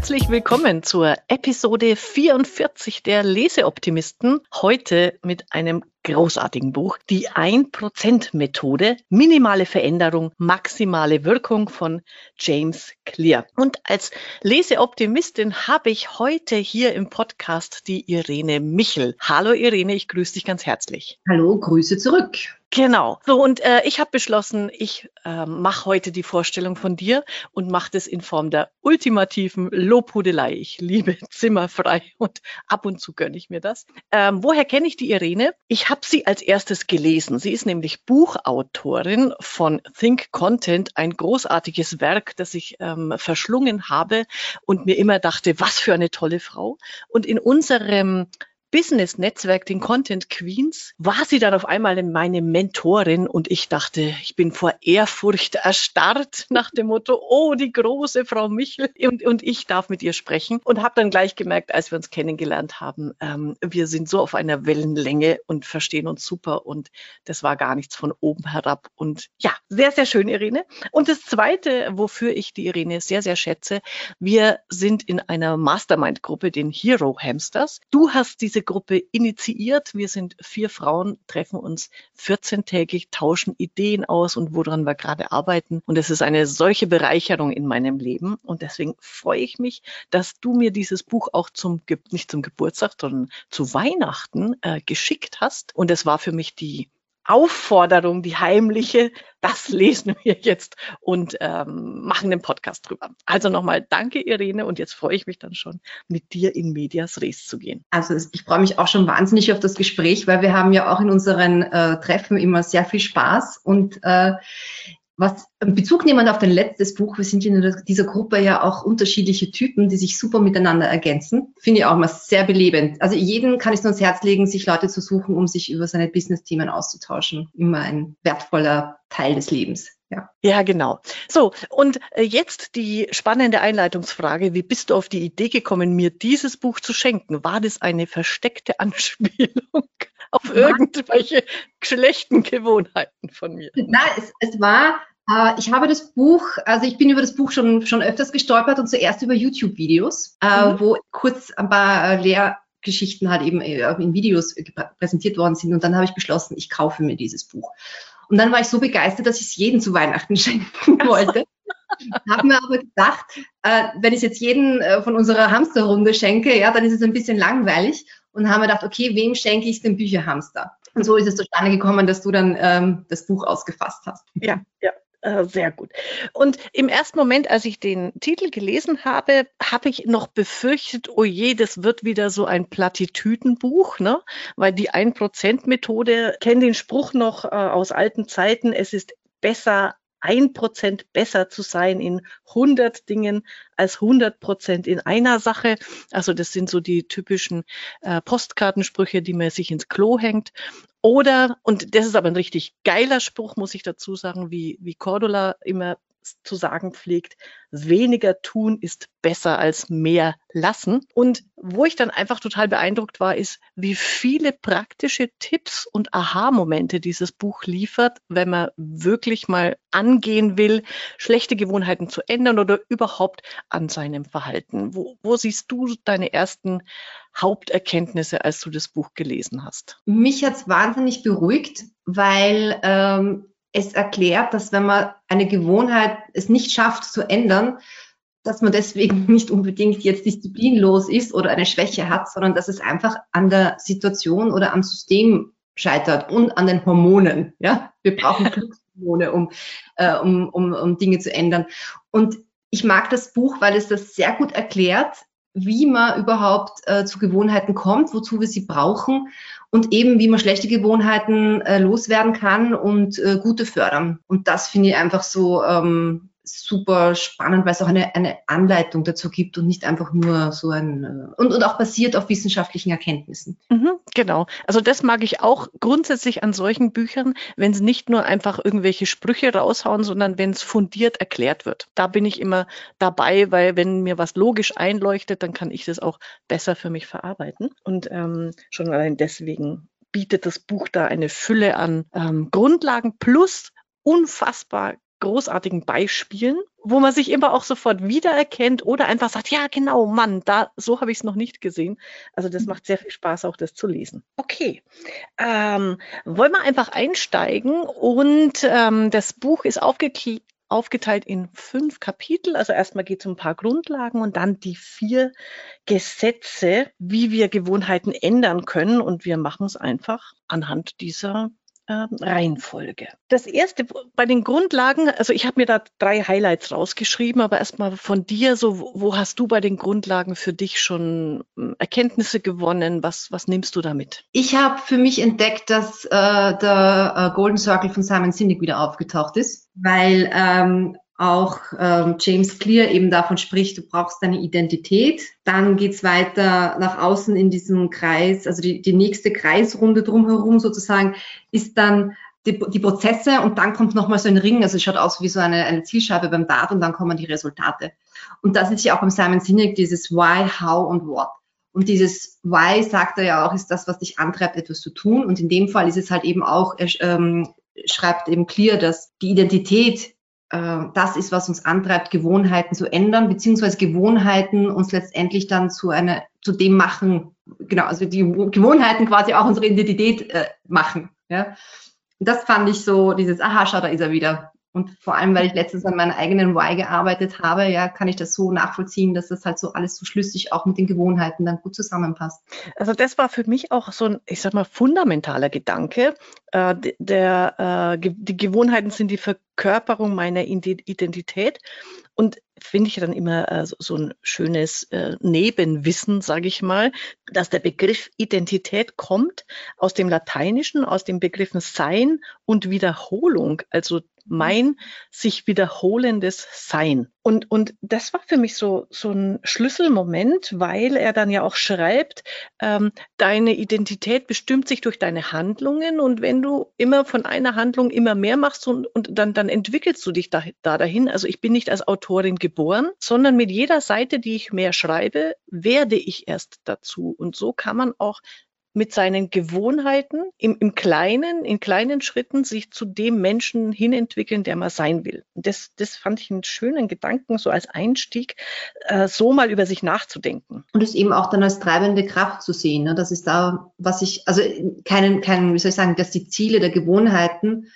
Herzlich willkommen zur Episode 44 der Leseoptimisten. Heute mit einem großartigen Buch, die 1%-Methode, minimale Veränderung, maximale Wirkung von James Clear. Und als Leseoptimistin habe ich heute hier im Podcast die Irene Michel. Hallo Irene, ich grüße dich ganz herzlich. Hallo, Grüße zurück. Genau. So, und äh, ich habe beschlossen, ich äh, mache heute die Vorstellung von dir und mache das in Form der ultimativen Lobhudelei. Ich liebe Zimmerfrei und ab und zu gönne ich mir das. Ähm, woher kenne ich die Irene? Ich habe sie als erstes gelesen. Sie ist nämlich Buchautorin von Think Content, ein großartiges Werk, das ich ähm, verschlungen habe und mir immer dachte, was für eine tolle Frau. Und in unserem Business-Netzwerk, den Content Queens, war sie dann auf einmal meine Mentorin und ich dachte, ich bin vor Ehrfurcht erstarrt nach dem Motto, oh, die große Frau Michel und, und ich darf mit ihr sprechen und habe dann gleich gemerkt, als wir uns kennengelernt haben, ähm, wir sind so auf einer Wellenlänge und verstehen uns super und das war gar nichts von oben herab und ja, sehr, sehr schön, Irene. Und das Zweite, wofür ich die Irene sehr, sehr schätze, wir sind in einer Mastermind-Gruppe, den Hero Hamsters. Du hast diese diese Gruppe initiiert. Wir sind vier Frauen, treffen uns 14-tägig, tauschen Ideen aus und woran wir gerade arbeiten. Und es ist eine solche Bereicherung in meinem Leben. Und deswegen freue ich mich, dass du mir dieses Buch auch zum, nicht zum Geburtstag, sondern zu Weihnachten äh, geschickt hast. Und es war für mich die Aufforderung, die heimliche, das lesen wir jetzt und ähm, machen den Podcast drüber. Also nochmal danke, Irene, und jetzt freue ich mich dann schon, mit dir in Medias Res zu gehen. Also ich freue mich auch schon wahnsinnig auf das Gespräch, weil wir haben ja auch in unseren äh, Treffen immer sehr viel Spaß und äh, was Bezug nehmend auf dein letztes Buch, wir sind in dieser Gruppe ja auch unterschiedliche Typen, die sich super miteinander ergänzen. Finde ich auch mal sehr belebend. Also jeden kann ich nur ans Herz legen, sich Leute zu suchen, um sich über seine Business-Themen auszutauschen. Immer ein wertvoller Teil des Lebens. Ja. ja, genau. So, und äh, jetzt die spannende Einleitungsfrage. Wie bist du auf die Idee gekommen, mir dieses Buch zu schenken? War das eine versteckte Anspielung auf irgendwelche schlechten Gewohnheiten von mir? Nein, es, es war ich habe das Buch, also ich bin über das Buch schon, schon öfters gestolpert und zuerst über YouTube-Videos, äh, mhm. wo kurz ein paar äh, Lehrgeschichten halt eben in Videos präsentiert worden sind. Und dann habe ich beschlossen, ich kaufe mir dieses Buch. Und dann war ich so begeistert, dass ich es jedem zu Weihnachten schenken wollte. Habe mir aber gedacht, äh, wenn ich jetzt jeden äh, von unserer Hamsterrunde schenke, ja, dann ist es ein bisschen langweilig. Und haben wir gedacht, okay, wem schenke ich den Bücherhamster? Und so ist es zustande gekommen, dass du dann ähm, das Buch ausgefasst hast. Ja, ja. Äh, sehr gut. Und im ersten Moment, als ich den Titel gelesen habe, habe ich noch befürchtet, oh je, das wird wieder so ein Plattitüdenbuch, ne? Weil die 1%-Methode kennt den Spruch noch äh, aus alten Zeiten, es ist besser ein Prozent besser zu sein in 100 Dingen als 100 Prozent in einer Sache. Also das sind so die typischen äh, Postkartensprüche, die man sich ins Klo hängt. Oder, und das ist aber ein richtig geiler Spruch, muss ich dazu sagen, wie, wie Cordula immer zu sagen pflegt, weniger tun ist besser als mehr lassen. Und wo ich dann einfach total beeindruckt war, ist, wie viele praktische Tipps und Aha-Momente dieses Buch liefert, wenn man wirklich mal angehen will, schlechte Gewohnheiten zu ändern oder überhaupt an seinem Verhalten. Wo, wo siehst du deine ersten Haupterkenntnisse, als du das Buch gelesen hast? Mich hat es wahnsinnig beruhigt, weil ähm, es erklärt, dass wenn man eine Gewohnheit es nicht schafft zu ändern, dass man deswegen nicht unbedingt jetzt disziplinlos ist oder eine Schwäche hat, sondern dass es einfach an der Situation oder am System scheitert und an den Hormonen. Ja, wir brauchen Glückshormone, um, äh, um, um, um Dinge zu ändern. Und ich mag das Buch, weil es das sehr gut erklärt, wie man überhaupt äh, zu Gewohnheiten kommt, wozu wir sie brauchen und eben wie man schlechte Gewohnheiten äh, loswerden kann und äh, gute fördern. Und das finde ich einfach so ähm, super spannend, weil es auch eine, eine Anleitung dazu gibt und nicht einfach nur so ein äh, und, und auch basiert auf wissenschaftlichen Erkenntnissen. Mhm, genau. Also das mag ich auch grundsätzlich an solchen Büchern, wenn sie nicht nur einfach irgendwelche Sprüche raushauen, sondern wenn es fundiert erklärt wird. Da bin ich immer dabei, weil wenn mir was logisch einleuchtet, dann kann ich das auch besser für mich verarbeiten. Und ähm, schon allein deswegen bietet das Buch da eine Fülle an ähm, Grundlagen plus unfassbar großartigen Beispielen, wo man sich immer auch sofort wiedererkennt oder einfach sagt, ja genau, Mann, da so habe ich es noch nicht gesehen. Also das macht sehr viel Spaß, auch das zu lesen. Okay, ähm, wollen wir einfach einsteigen und ähm, das Buch ist aufgeklärt aufgeteilt in fünf Kapitel. Also erstmal geht es um ein paar Grundlagen und dann die vier Gesetze, wie wir Gewohnheiten ändern können. Und wir machen es einfach anhand dieser äh, Reihenfolge. Das erste bei den Grundlagen, also ich habe mir da drei Highlights rausgeschrieben, aber erstmal von dir, so wo hast du bei den Grundlagen für dich schon hm, Erkenntnisse gewonnen? Was, was nimmst du damit? Ich habe für mich entdeckt, dass äh, der äh, Golden Circle von Simon Sinek wieder aufgetaucht ist, weil ähm, auch ähm, James Clear eben davon spricht, du brauchst deine Identität. Dann geht's weiter nach außen in diesem Kreis, also die, die nächste Kreisrunde drumherum sozusagen, ist dann die, die Prozesse und dann kommt nochmal so ein Ring, also es schaut aus wie so eine, eine Zielscheibe beim Dart und dann kommen die Resultate. Und das ist ja auch beim Simon Sinek dieses Why, How und What. Und dieses Why, sagt er ja auch, ist das, was dich antreibt, etwas zu tun. Und in dem Fall ist es halt eben auch, er ähm, schreibt eben clear, dass die Identität das ist, was uns antreibt, Gewohnheiten zu ändern, beziehungsweise Gewohnheiten uns letztendlich dann zu einer, zu dem machen, genau, also die Gewohnheiten quasi auch unsere Identität äh, machen. Ja. Das fand ich so, dieses, aha, schau, da ist er wieder. Und vor allem, weil ich letztens an meinem eigenen Why gearbeitet habe, ja, kann ich das so nachvollziehen, dass das halt so alles so schlüssig auch mit den Gewohnheiten dann gut zusammenpasst. Also das war für mich auch so ein, ich sag mal, fundamentaler Gedanke. Äh, der, äh, die Gewohnheiten sind die Verkörperung meiner Identität. Und finde ich dann immer äh, so, so, ein schönes äh, Nebenwissen, sage ich mal, dass der Begriff Identität kommt aus dem Lateinischen, aus den Begriffen Sein und Wiederholung. Also mein sich wiederholendes Sein. Und, und das war für mich so, so ein Schlüsselmoment, weil er dann ja auch schreibt, ähm, deine Identität bestimmt sich durch deine Handlungen und wenn du immer von einer Handlung immer mehr machst und, und dann, dann entwickelst du dich da, da dahin. Also ich bin nicht als Autorin geboren, sondern mit jeder Seite, die ich mehr schreibe, werde ich erst dazu. Und so kann man auch mit seinen Gewohnheiten im, im Kleinen, in kleinen Schritten sich zu dem Menschen hinentwickeln, der man sein will. Und das, das fand ich einen schönen Gedanken, so als Einstieg, äh, so mal über sich nachzudenken. Und es eben auch dann als treibende Kraft zu sehen. Ne? Das ist da, was ich, also keinen, keinen, wie soll ich sagen, dass die Ziele der Gewohnheiten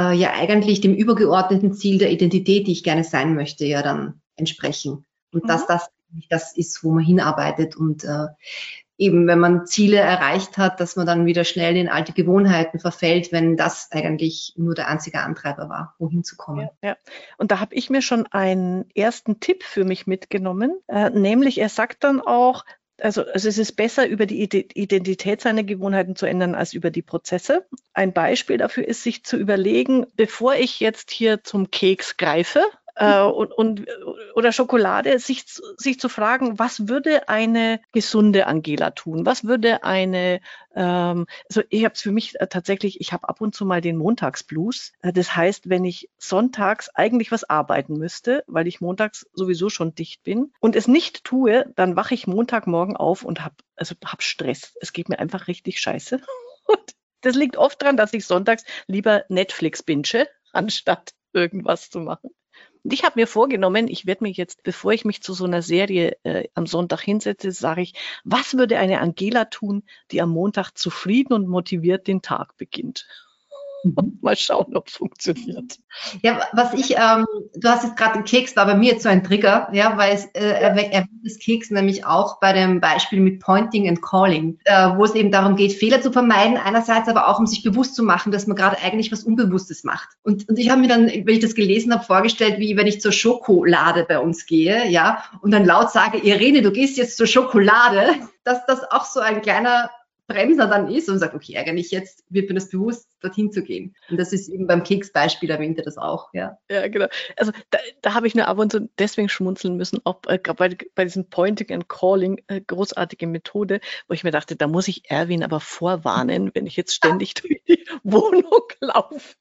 äh, ja eigentlich dem übergeordneten Ziel der Identität, die ich gerne sein möchte, ja dann entsprechen. Und mhm. dass das das ist, wo man hinarbeitet und äh, eben, wenn man Ziele erreicht hat, dass man dann wieder schnell in alte Gewohnheiten verfällt, wenn das eigentlich nur der einzige Antreiber war, wohin zu kommen. Ja, ja. Und da habe ich mir schon einen ersten Tipp für mich mitgenommen, äh, nämlich er sagt dann auch, also, also es ist besser, über die Identität seiner Gewohnheiten zu ändern, als über die Prozesse. Ein Beispiel dafür ist, sich zu überlegen, bevor ich jetzt hier zum Keks greife, äh, und, und, oder Schokolade, sich, sich zu fragen, was würde eine gesunde Angela tun? Was würde eine, ähm, also ich habe es für mich äh, tatsächlich, ich habe ab und zu mal den Montagsblues. Äh, das heißt, wenn ich sonntags eigentlich was arbeiten müsste, weil ich montags sowieso schon dicht bin und es nicht tue, dann wache ich Montagmorgen auf und habe also hab Stress. Es geht mir einfach richtig scheiße. Und das liegt oft daran, dass ich sonntags lieber Netflix binge, anstatt irgendwas zu machen. Und ich habe mir vorgenommen, ich werde mich jetzt, bevor ich mich zu so einer Serie äh, am Sonntag hinsetze, sage ich, was würde eine Angela tun, die am Montag zufrieden und motiviert den Tag beginnt? Mal schauen, ob funktioniert. Ja, was ich, ähm, du hast jetzt gerade den Keks, war bei mir jetzt so ein Trigger, ja, weil es äh, erwähnt das Keks nämlich auch bei dem Beispiel mit Pointing and Calling, äh, wo es eben darum geht, Fehler zu vermeiden, einerseits aber auch, um sich bewusst zu machen, dass man gerade eigentlich was Unbewusstes macht. Und, und ich habe mir dann, wenn ich das gelesen habe, vorgestellt, wie wenn ich zur Schokolade bei uns gehe, ja, und dann laut sage, Irene, du gehst jetzt zur Schokolade, dass das auch so ein kleiner Bremser dann ist und sagt, okay, eigentlich jetzt wird mir das bewusst, dorthin zu gehen. Und das ist eben beim Keksbeispiel erwähnt er das auch, ja. Ja, genau. Also da, da habe ich nur ab und zu deswegen schmunzeln müssen, auch äh, bei, bei diesem Pointing and Calling, äh, großartige Methode, wo ich mir dachte, da muss ich Erwin aber vorwarnen, wenn ich jetzt ständig durch die Wohnung laufe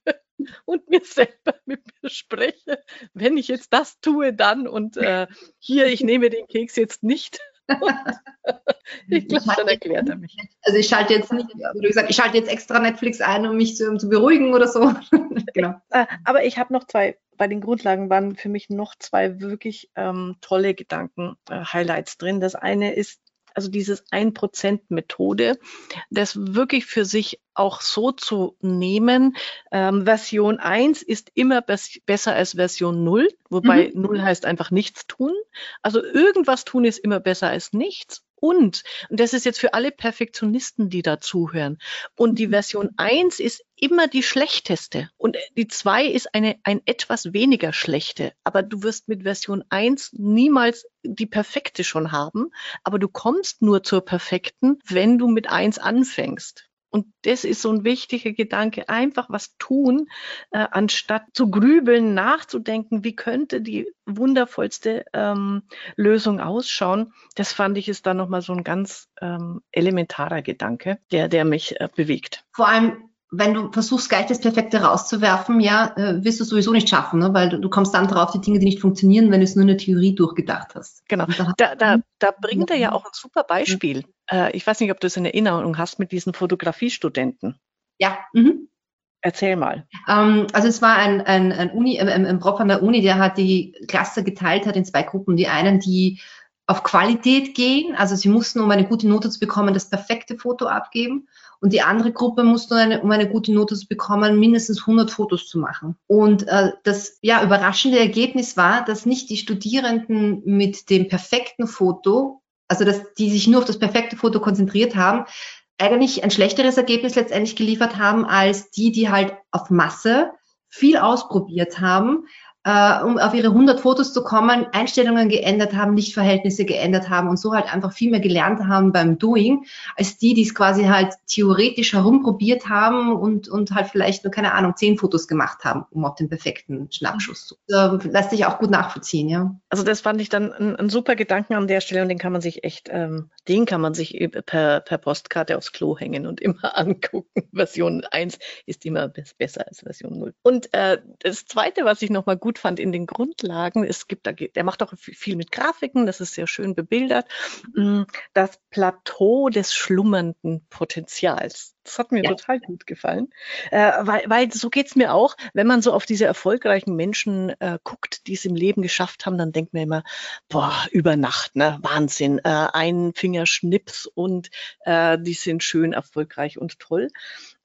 und mir selber mit mir spreche, wenn ich jetzt das tue, dann und äh, hier, ich nehme den Keks jetzt nicht ich glaube, dann erklärt er mich. Also ich schalte jetzt nicht, wie gesagt, ich schalte jetzt extra Netflix ein, um mich zu, um zu beruhigen oder so. genau. Äh, aber ich habe noch zwei bei den Grundlagen waren für mich noch zwei wirklich ähm, tolle Gedanken, äh, Highlights drin. Das eine ist also dieses 1%-Methode, das wirklich für sich auch so zu nehmen. Ähm, Version 1 ist immer bes besser als Version 0, wobei mhm. 0 heißt einfach nichts tun. Also irgendwas tun ist immer besser als nichts. Und, und das ist jetzt für alle Perfektionisten, die da zuhören. Und die mhm. Version 1 ist immer die schlechteste. Und die 2 ist eine, ein etwas weniger schlechte. Aber du wirst mit Version 1 niemals die perfekte schon haben. Aber du kommst nur zur perfekten, wenn du mit 1 anfängst. Und das ist so ein wichtiger Gedanke. Einfach was tun, äh, anstatt zu grübeln, nachzudenken, wie könnte die wundervollste ähm, Lösung ausschauen. Das fand ich ist dann nochmal so ein ganz ähm, elementarer Gedanke, der, der mich äh, bewegt. Vor allem wenn du versuchst, gleich das Perfekte rauszuwerfen, ja, äh, wirst du es sowieso nicht schaffen, ne? weil du, du, kommst dann drauf, die Dinge, die nicht funktionieren, wenn du es nur in der Theorie durchgedacht hast. Genau. Da, da, da bringt er ja auch ein super Beispiel. Äh, ich weiß nicht, ob du es in Erinnerung hast mit diesen Fotografiestudenten. Ja. Mhm. Erzähl mal. Ähm, also es war ein, ein, ein Uni, ein, ein Prof an der Uni, der hat die Klasse geteilt hat in zwei Gruppen. Die einen, die auf Qualität gehen, also sie mussten, um eine gute Note zu bekommen, das perfekte Foto abgeben und die andere Gruppe musste, eine, um eine gute Note zu bekommen, mindestens 100 Fotos zu machen. Und äh, das ja, überraschende Ergebnis war, dass nicht die Studierenden mit dem perfekten Foto, also dass die sich nur auf das perfekte Foto konzentriert haben, eigentlich ein schlechteres Ergebnis letztendlich geliefert haben als die, die halt auf Masse viel ausprobiert haben, äh, um auf ihre 100 Fotos zu kommen, Einstellungen geändert haben, Lichtverhältnisse geändert haben und so halt einfach viel mehr gelernt haben beim Doing, als die, die es quasi halt theoretisch herumprobiert haben und, und halt vielleicht nur, keine Ahnung, zehn Fotos gemacht haben, um auf den perfekten Schnappschuss zu. Äh, lässt sich auch gut nachvollziehen, ja. Also das fand ich dann ein, ein super Gedanken an der Stelle und den kann man sich echt, ähm, den kann man sich per, per Postkarte aufs Klo hängen und immer angucken. Version 1 ist immer besser als Version 0. Und äh, das Zweite, was ich nochmal gut gut fand in den Grundlagen, es gibt, der macht auch viel mit Grafiken, das ist sehr schön bebildert, mm, das Plateau des schlummernden Potenzials. Das hat mir ja. total gut gefallen, äh, weil, weil so geht's mir auch, wenn man so auf diese erfolgreichen Menschen äh, guckt, die es im Leben geschafft haben, dann denkt man immer, boah, über Nacht, ne, Wahnsinn, äh, ein Fingerschnips und äh, die sind schön erfolgreich und toll.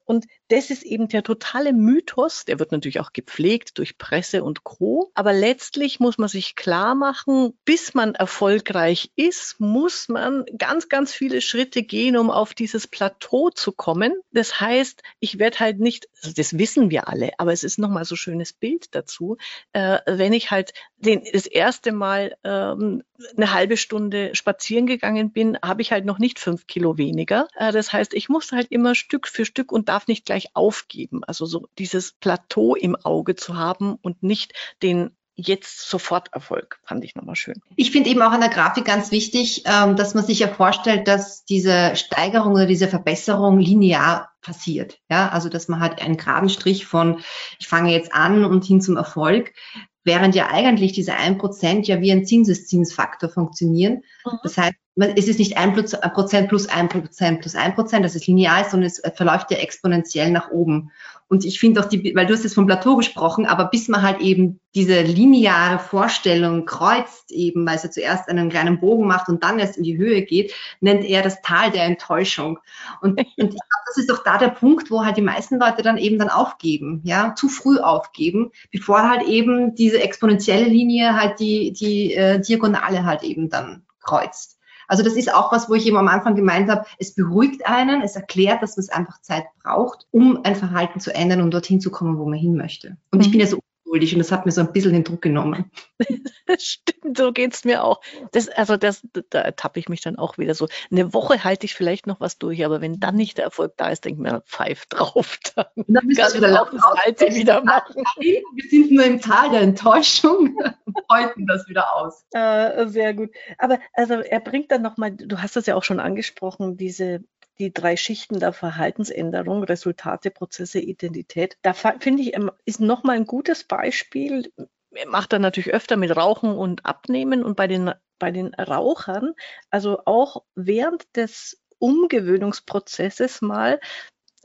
Und das ist eben der totale Mythos. Der wird natürlich auch gepflegt durch Presse und Co. Aber letztlich muss man sich klar machen, bis man erfolgreich ist, muss man ganz, ganz viele Schritte gehen, um auf dieses Plateau zu kommen. Das heißt, ich werde halt nicht, also das wissen wir alle, aber es ist nochmal so schönes Bild dazu, äh, wenn ich halt den, das erste Mal ähm, eine halbe Stunde spazieren gegangen bin, habe ich halt noch nicht fünf Kilo weniger. Äh, das heißt, ich muss halt immer Stück für Stück und darf nicht gleich aufgeben. Also so dieses Plateau im Auge zu haben und nicht den jetzt sofort Erfolg, fand ich nochmal schön. Ich finde eben auch an der Grafik ganz wichtig, ähm, dass man sich ja vorstellt, dass diese Steigerung oder diese Verbesserung linear passiert. Ja, also dass man halt einen geraden Strich von ich fange jetzt an und hin zum Erfolg während ja eigentlich diese 1% ja wie ein Zinseszinsfaktor funktionieren. Mhm. Das heißt, es ist nicht 1 Prozent plus 1% plus 1%, das ist linear, sondern es verläuft ja exponentiell nach oben. Und ich finde auch die, weil du hast jetzt vom Plateau gesprochen, aber bis man halt eben diese lineare Vorstellung kreuzt eben, weil es ja zuerst einen kleinen Bogen macht und dann erst in die Höhe geht, nennt er das Tal der Enttäuschung. Und, und ich glaube, das ist doch da der Punkt, wo halt die meisten Leute dann eben dann aufgeben, ja, zu früh aufgeben, bevor halt eben diese exponentielle Linie halt die, die äh, Diagonale halt eben dann kreuzt. Also das ist auch was, wo ich eben am Anfang gemeint habe, es beruhigt einen, es erklärt, dass man es einfach Zeit braucht, um ein Verhalten zu ändern und dorthin zu kommen, wo man hin möchte. Und ich bin ja so ungeduldig und das hat mir so ein bisschen den Druck genommen. Stimmt, so geht's mir auch. Das, also das, da ertappe ich mich dann auch wieder so. Eine Woche halte ich vielleicht noch was durch, aber wenn dann nicht der Erfolg da ist, denke ich mir, pfeif drauf. Dann, dann müssen wir wieder das Alte wieder machen. Wir sind nur im Tal der Enttäuschung und häuten das wieder aus. Äh, sehr gut. Aber also er bringt dann nochmal, du hast das ja auch schon angesprochen, diese die drei Schichten der Verhaltensänderung, Resultate, Prozesse, Identität. Da finde ich, ähm, ist nochmal ein gutes Beispiel. Macht er natürlich öfter mit Rauchen und Abnehmen und bei den, bei den Rauchern, also auch während des Umgewöhnungsprozesses mal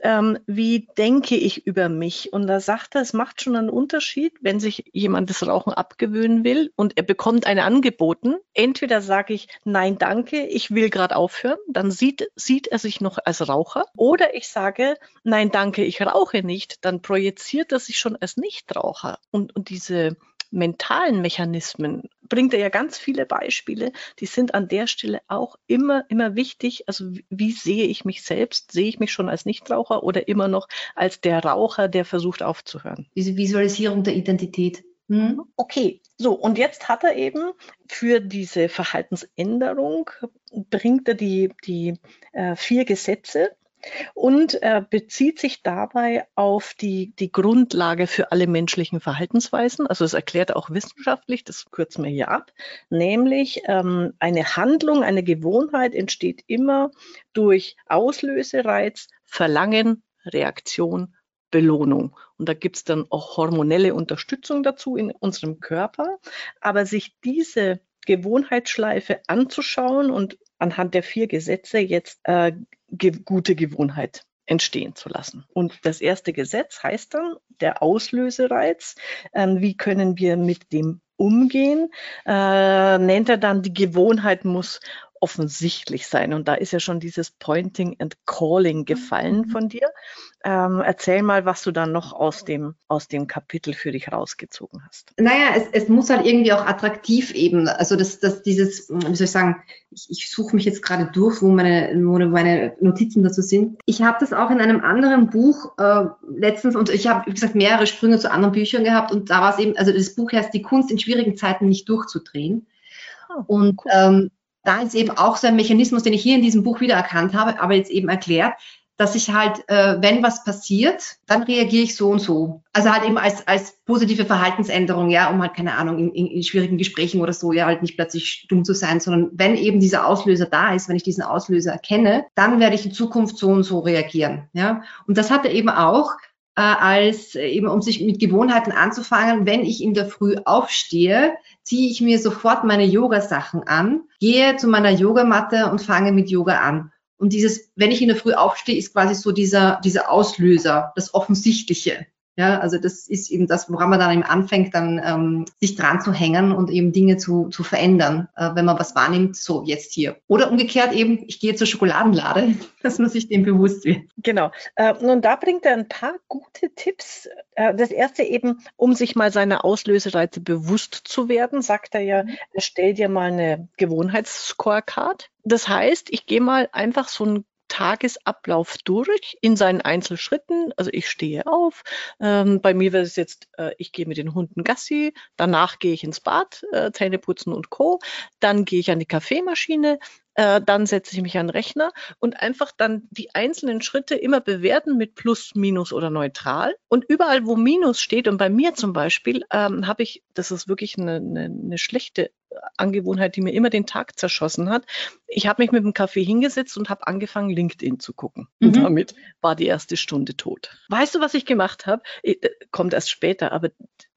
ähm, wie denke ich über mich? Und da sagt er, es macht schon einen Unterschied, wenn sich jemand das Rauchen abgewöhnen will und er bekommt eine angeboten. Entweder sage ich, nein, danke, ich will gerade aufhören, dann sieht, sieht er sich noch als Raucher. Oder ich sage, nein, danke, ich rauche nicht, dann projiziert er sich schon als Nichtraucher. Und, und diese mentalen Mechanismen bringt er ja ganz viele Beispiele, die sind an der Stelle auch immer, immer wichtig. Also wie sehe ich mich selbst? Sehe ich mich schon als Nichtraucher oder immer noch als der Raucher, der versucht aufzuhören? Diese Visualisierung der Identität. Hm? Okay, so und jetzt hat er eben für diese Verhaltensänderung bringt er die, die äh, vier Gesetze und er bezieht sich dabei auf die, die Grundlage für alle menschlichen Verhaltensweisen. Also es erklärt auch wissenschaftlich, das kürzen wir hier ab, nämlich ähm, eine Handlung, eine Gewohnheit entsteht immer durch Auslösereiz, Verlangen, Reaktion, Belohnung. Und da gibt es dann auch hormonelle Unterstützung dazu in unserem Körper. Aber sich diese Gewohnheitsschleife anzuschauen und anhand der vier Gesetze jetzt äh, ge gute Gewohnheit entstehen zu lassen. Und das erste Gesetz heißt dann der Auslösereiz. Ähm, wie können wir mit dem umgehen? Äh, nennt er dann, die Gewohnheit muss offensichtlich sein. Und da ist ja schon dieses Pointing and Calling gefallen mhm. von dir. Ähm, erzähl mal, was du dann noch aus dem, aus dem Kapitel für dich rausgezogen hast. Naja, es, es muss halt irgendwie auch attraktiv eben, also das, das dieses, wie soll ich sagen, ich, ich suche mich jetzt gerade durch, wo meine, wo meine Notizen dazu sind. Ich habe das auch in einem anderen Buch äh, letztens und ich habe, wie gesagt, mehrere Sprünge zu anderen Büchern gehabt und da war es eben, also das Buch heißt Die Kunst in schwierigen Zeiten nicht durchzudrehen. Oh, und cool. ähm, da ist eben auch so ein Mechanismus, den ich hier in diesem Buch wiedererkannt habe, aber jetzt eben erklärt, dass ich halt, äh, wenn was passiert, dann reagiere ich so und so. Also halt eben als, als positive Verhaltensänderung, ja, um halt, keine Ahnung, in, in, in schwierigen Gesprächen oder so, ja, halt nicht plötzlich dumm zu sein, sondern wenn eben dieser Auslöser da ist, wenn ich diesen Auslöser erkenne, dann werde ich in Zukunft so und so reagieren, ja. Und das hat er eben auch äh, als äh, eben um sich mit Gewohnheiten anzufangen, wenn ich in der Früh aufstehe, ziehe ich mir sofort meine Yoga-Sachen an, gehe zu meiner Yogamatte und fange mit Yoga an. Und dieses, wenn ich in der Früh aufstehe, ist quasi so dieser, dieser Auslöser, das Offensichtliche. Ja, also das ist eben das, woran man dann eben anfängt, dann ähm, sich dran zu hängen und eben Dinge zu, zu verändern, äh, wenn man was wahrnimmt, so jetzt hier. Oder umgekehrt eben, ich gehe zur Schokoladenlade, dass man sich dem bewusst wird. Genau. Äh, nun, da bringt er ein paar gute Tipps. Äh, das erste eben, um sich mal seine Auslösereize bewusst zu werden, sagt er ja, mhm. erstell dir mal eine Gewohnheitsscorecard. Das heißt, ich gehe mal einfach so ein Tagesablauf durch in seinen Einzelschritten. Also ich stehe auf. Ähm, bei mir wäre es jetzt, äh, ich gehe mit den Hunden Gassi, danach gehe ich ins Bad, äh, Zähne putzen und Co. Dann gehe ich an die Kaffeemaschine, äh, dann setze ich mich an den Rechner und einfach dann die einzelnen Schritte immer bewerten mit Plus, Minus oder Neutral. Und überall, wo Minus steht, und bei mir zum Beispiel, ähm, habe ich, das ist wirklich eine, eine, eine schlechte Angewohnheit, die mir immer den Tag zerschossen hat. Ich habe mich mit dem Kaffee hingesetzt und habe angefangen, LinkedIn zu gucken. Mhm. Und damit war die erste Stunde tot. Weißt du, was ich gemacht habe? Äh, kommt erst später, aber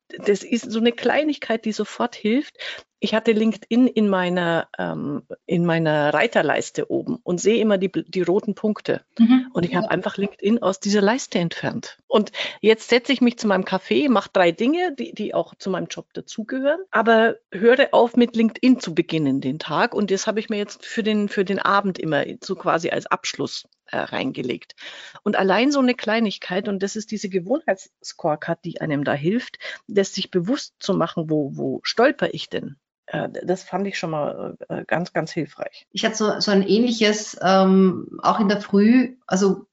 das ist so eine Kleinigkeit, die sofort hilft. Ich hatte LinkedIn in meiner, ähm, in meiner Reiterleiste oben und sehe immer die, die roten Punkte. Mhm. Und ich habe einfach LinkedIn aus dieser Leiste entfernt. Und jetzt setze ich mich zu meinem Café, mache drei Dinge, die, die auch zu meinem Job dazugehören, aber höre auf, mit LinkedIn zu beginnen den Tag. Und das habe ich mir jetzt für den, für den Abend immer so quasi als Abschluss äh, reingelegt. Und allein so eine Kleinigkeit, und das ist diese Gewohnheitsscorecard, die einem da hilft, das sich bewusst zu machen, wo, wo stolper ich denn? Äh, das fand ich schon mal äh, ganz, ganz hilfreich. Ich hatte so, so ein ähnliches, ähm, auch in der Früh, also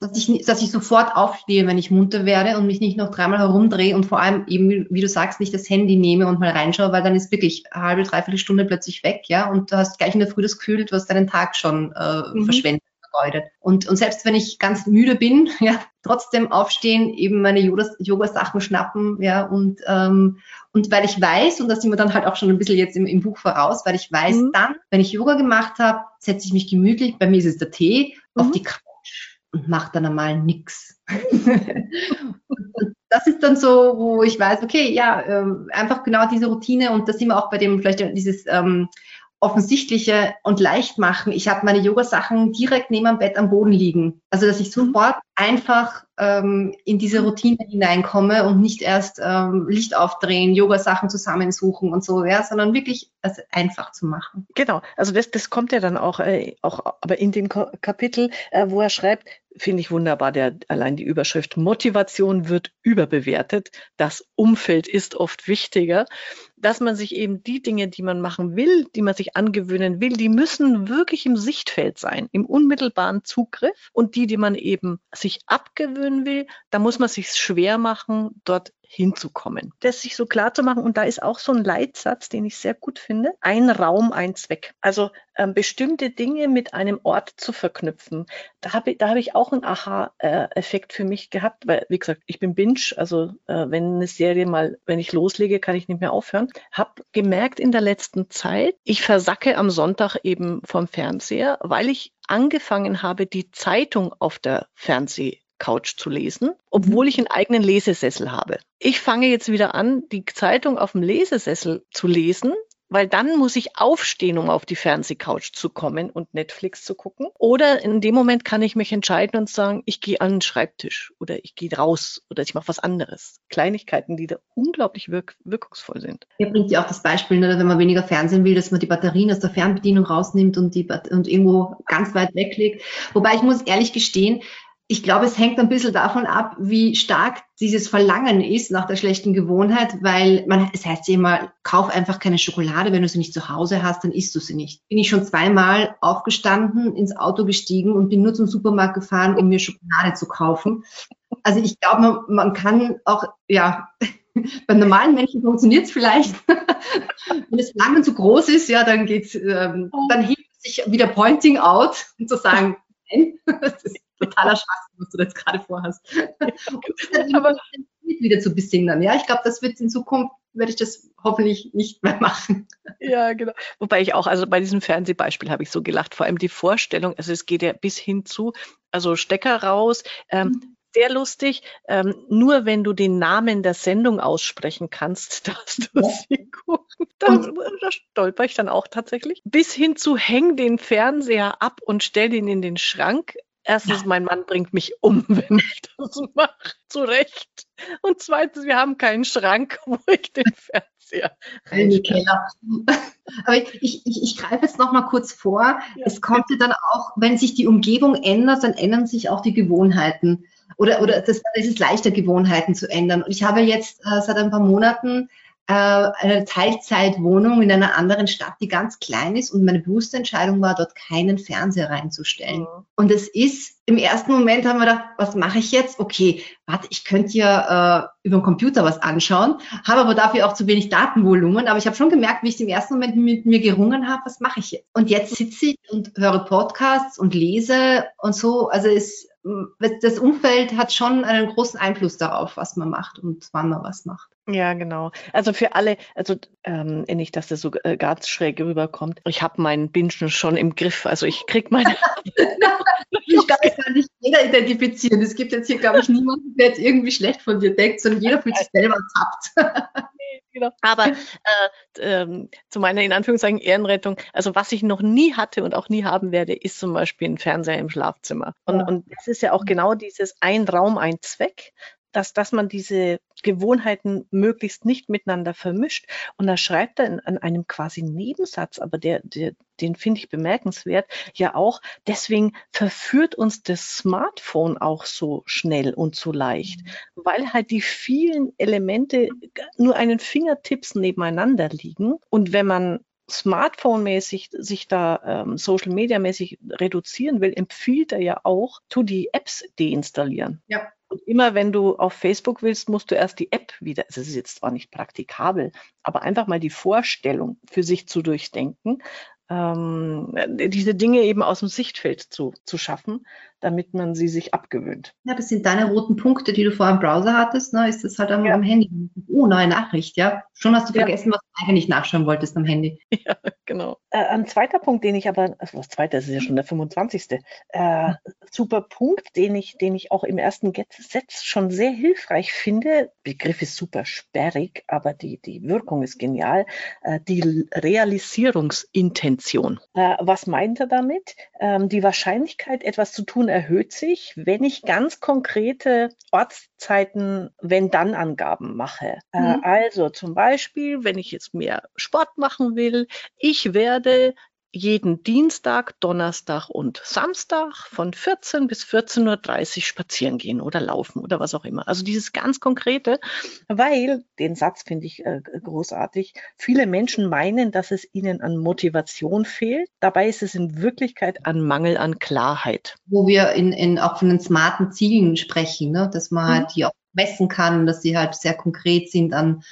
dass ich, dass ich sofort aufstehe, wenn ich munter werde und mich nicht noch dreimal herumdrehe und vor allem eben, wie du sagst, nicht das Handy nehme und mal reinschaue, weil dann ist wirklich eine halbe, dreiviertel Stunde plötzlich weg, ja, und du hast gleich in der Früh das Gefühl, du hast deinen Tag schon äh, mhm. verschwendet vergeudet. Und, und selbst wenn ich ganz müde bin, ja, trotzdem aufstehen, eben meine Yoga-Sachen schnappen, ja, und, ähm, und weil ich weiß, und das sind wir dann halt auch schon ein bisschen jetzt im, im Buch voraus, weil ich weiß, mhm. dann, wenn ich Yoga gemacht habe, setze ich mich gemütlich, bei mir ist es der Tee, mhm. auf die Couch und mache dann einmal nix. das ist dann so, wo ich weiß, okay, ja, äh, einfach genau diese Routine und da sind wir auch bei dem, vielleicht dieses ähm, offensichtliche und leicht machen. Ich habe meine Yoga-Sachen direkt neben dem Bett am Boden liegen. Also dass ich sofort einfach ähm, in diese Routine hineinkomme und nicht erst ähm, Licht aufdrehen, Yoga-Sachen zusammensuchen und so, ja, sondern wirklich es einfach zu machen. Genau, also das, das kommt ja dann auch, äh, auch aber in dem Kapitel, äh, wo er schreibt, finde ich wunderbar, der allein die Überschrift Motivation wird überbewertet. Das Umfeld ist oft wichtiger dass man sich eben die Dinge, die man machen will, die man sich angewöhnen will, die müssen wirklich im Sichtfeld sein, im unmittelbaren Zugriff. Und die, die man eben sich abgewöhnen will, da muss man sich schwer machen, dort hinzukommen. Das sich so klar zu machen, und da ist auch so ein Leitsatz, den ich sehr gut finde, ein Raum, ein Zweck. Also ähm, bestimmte Dinge mit einem Ort zu verknüpfen. Da habe ich, da hab ich auch einen Aha-Effekt für mich gehabt, weil, wie gesagt, ich bin Binge, also äh, wenn eine Serie mal, wenn ich loslege, kann ich nicht mehr aufhören. Hab gemerkt in der letzten Zeit, ich versacke am Sonntag eben vom Fernseher, weil ich angefangen habe, die Zeitung auf der Fernseh Couch zu lesen, obwohl ich einen eigenen Lesesessel habe. Ich fange jetzt wieder an, die Zeitung auf dem Lesesessel zu lesen, weil dann muss ich aufstehen, um auf die Fernsehcouch zu kommen und Netflix zu gucken. Oder in dem Moment kann ich mich entscheiden und sagen, ich gehe an den Schreibtisch oder ich gehe raus oder ich mache was anderes. Kleinigkeiten, die da unglaublich wirk wirkungsvoll sind. Er bringt ja auch das Beispiel, ne, wenn man weniger Fernsehen will, dass man die Batterien aus der Fernbedienung rausnimmt und, die, und irgendwo ganz weit weglegt. Wobei ich muss ehrlich gestehen, ich glaube, es hängt ein bisschen davon ab, wie stark dieses Verlangen ist nach der schlechten Gewohnheit, weil man, es heißt ja immer, kauf einfach keine Schokolade, wenn du sie nicht zu Hause hast, dann isst du sie nicht. Bin ich schon zweimal aufgestanden, ins Auto gestiegen und bin nur zum Supermarkt gefahren, um mir Schokolade zu kaufen. Also ich glaube, man, man kann auch, ja, beim normalen Menschen funktioniert es vielleicht. wenn das Verlangen zu groß ist, ja, dann geht's, ähm, dann es sich wieder Pointing out und zu sagen, nein, das ist totaler Schwachsinn, was du jetzt gerade vorhast. Und aber wieder zu besingen. Ja, ich glaube, das wird in Zukunft, werde ich das hoffentlich nicht mehr machen. Ja, genau. Wobei ich auch, also bei diesem Fernsehbeispiel habe ich so gelacht, vor allem die Vorstellung, also es geht ja bis hin zu, also Stecker raus, ähm, mhm sehr lustig. Ähm, nur wenn du den Namen der Sendung aussprechen kannst, darfst du ja. sie gucken. Da, da stolper ich dann auch tatsächlich. Bis hin zu häng den Fernseher ab und stell ihn in den Schrank. Erstens, mein Mann bringt mich um, wenn ich das mache. Zu Recht. Und zweitens, wir haben keinen Schrank, wo ich den Fernseher Keller. Aber ich, ich, ich greife jetzt noch mal kurz vor. Ja. Es kommt ja dann auch, wenn sich die Umgebung ändert, dann ändern sich auch die Gewohnheiten. Oder, oder das, es ist leichter, Gewohnheiten zu ändern. Und ich habe jetzt äh, seit ein paar Monaten eine Teilzeitwohnung in einer anderen Stadt, die ganz klein ist und meine bewusste Entscheidung war, dort keinen Fernseher reinzustellen. Mhm. Und es ist, im ersten Moment haben wir gedacht, was mache ich jetzt? Okay, warte, ich könnte ja äh, über den Computer was anschauen, habe aber dafür auch zu wenig Datenvolumen. Aber ich habe schon gemerkt, wie ich im ersten Moment mit mir gerungen habe, was mache ich jetzt? Und jetzt sitze ich und höre Podcasts und lese und so. Also es das Umfeld hat schon einen großen Einfluss darauf, was man macht und wann man was macht. Ja, genau. Also für alle, also ähm, nicht, dass das so äh, ganz schräg rüberkommt. Ich habe meinen Bingen schon im Griff. Also ich krieg meine. ich glaube, das kann nicht jeder identifizieren. Es gibt jetzt hier, glaube ich, niemanden, der jetzt irgendwie schlecht von dir denkt, sondern jeder fühlt sich selber tappt. Genau. Aber äh, ähm, zu meiner in Anführungszeichen Ehrenrettung, also was ich noch nie hatte und auch nie haben werde, ist zum Beispiel ein Fernseher im Schlafzimmer. Und, ja. und das ist ja auch genau dieses ein Raum, ein Zweck dass, dass man diese Gewohnheiten möglichst nicht miteinander vermischt. Und da schreibt er in, an einem quasi Nebensatz, aber der, der, den finde ich bemerkenswert, ja auch, deswegen verführt uns das Smartphone auch so schnell und so leicht, mhm. weil halt die vielen Elemente nur einen Fingertipps nebeneinander liegen. Und wenn man Smartphone-mäßig sich da ähm, Social Media-mäßig reduzieren will, empfiehlt er ja auch, tu die Apps deinstallieren. Ja. Und immer wenn du auf Facebook willst, musst du erst die App wieder, also es ist jetzt zwar nicht praktikabel, aber einfach mal die Vorstellung für sich zu durchdenken, ähm, diese Dinge eben aus dem Sichtfeld zu, zu schaffen, damit man sie sich abgewöhnt. Ja, das sind deine roten Punkte, die du vor im Browser hattest, ne? ist das halt am, ja. am Handy. Oh, neue Nachricht, ja. Schon hast du vergessen, ja. was du eigentlich nachschauen wolltest am Handy. Ja, genau. Äh, ein zweiter Punkt, den ich aber, also was zweiter, das ist ja schon der 25. Äh, super Punkt, den ich, den ich auch im ersten Gesetz schon sehr hilfreich finde. Begriff ist super sperrig, aber die, die Wirkung ist genial. Äh, die Realisierungsintention. Äh, was meint er damit? Ähm, die Wahrscheinlichkeit, etwas zu tun, erhöht sich, wenn ich ganz konkrete Ortszeiten, wenn dann Angaben mache. Äh, mhm. Also zum Beispiel, wenn ich jetzt mehr Sport machen will, ich werde jeden Dienstag, Donnerstag und Samstag von 14 bis 14.30 Uhr spazieren gehen oder laufen oder was auch immer. Also dieses ganz Konkrete, weil, den Satz finde ich äh, großartig, viele Menschen meinen, dass es ihnen an Motivation fehlt. Dabei ist es in Wirklichkeit an Mangel an Klarheit. Wo wir in, in auch von den smarten Zielen sprechen, ne? dass man mhm. halt die auch messen kann, dass sie halt sehr konkret sind an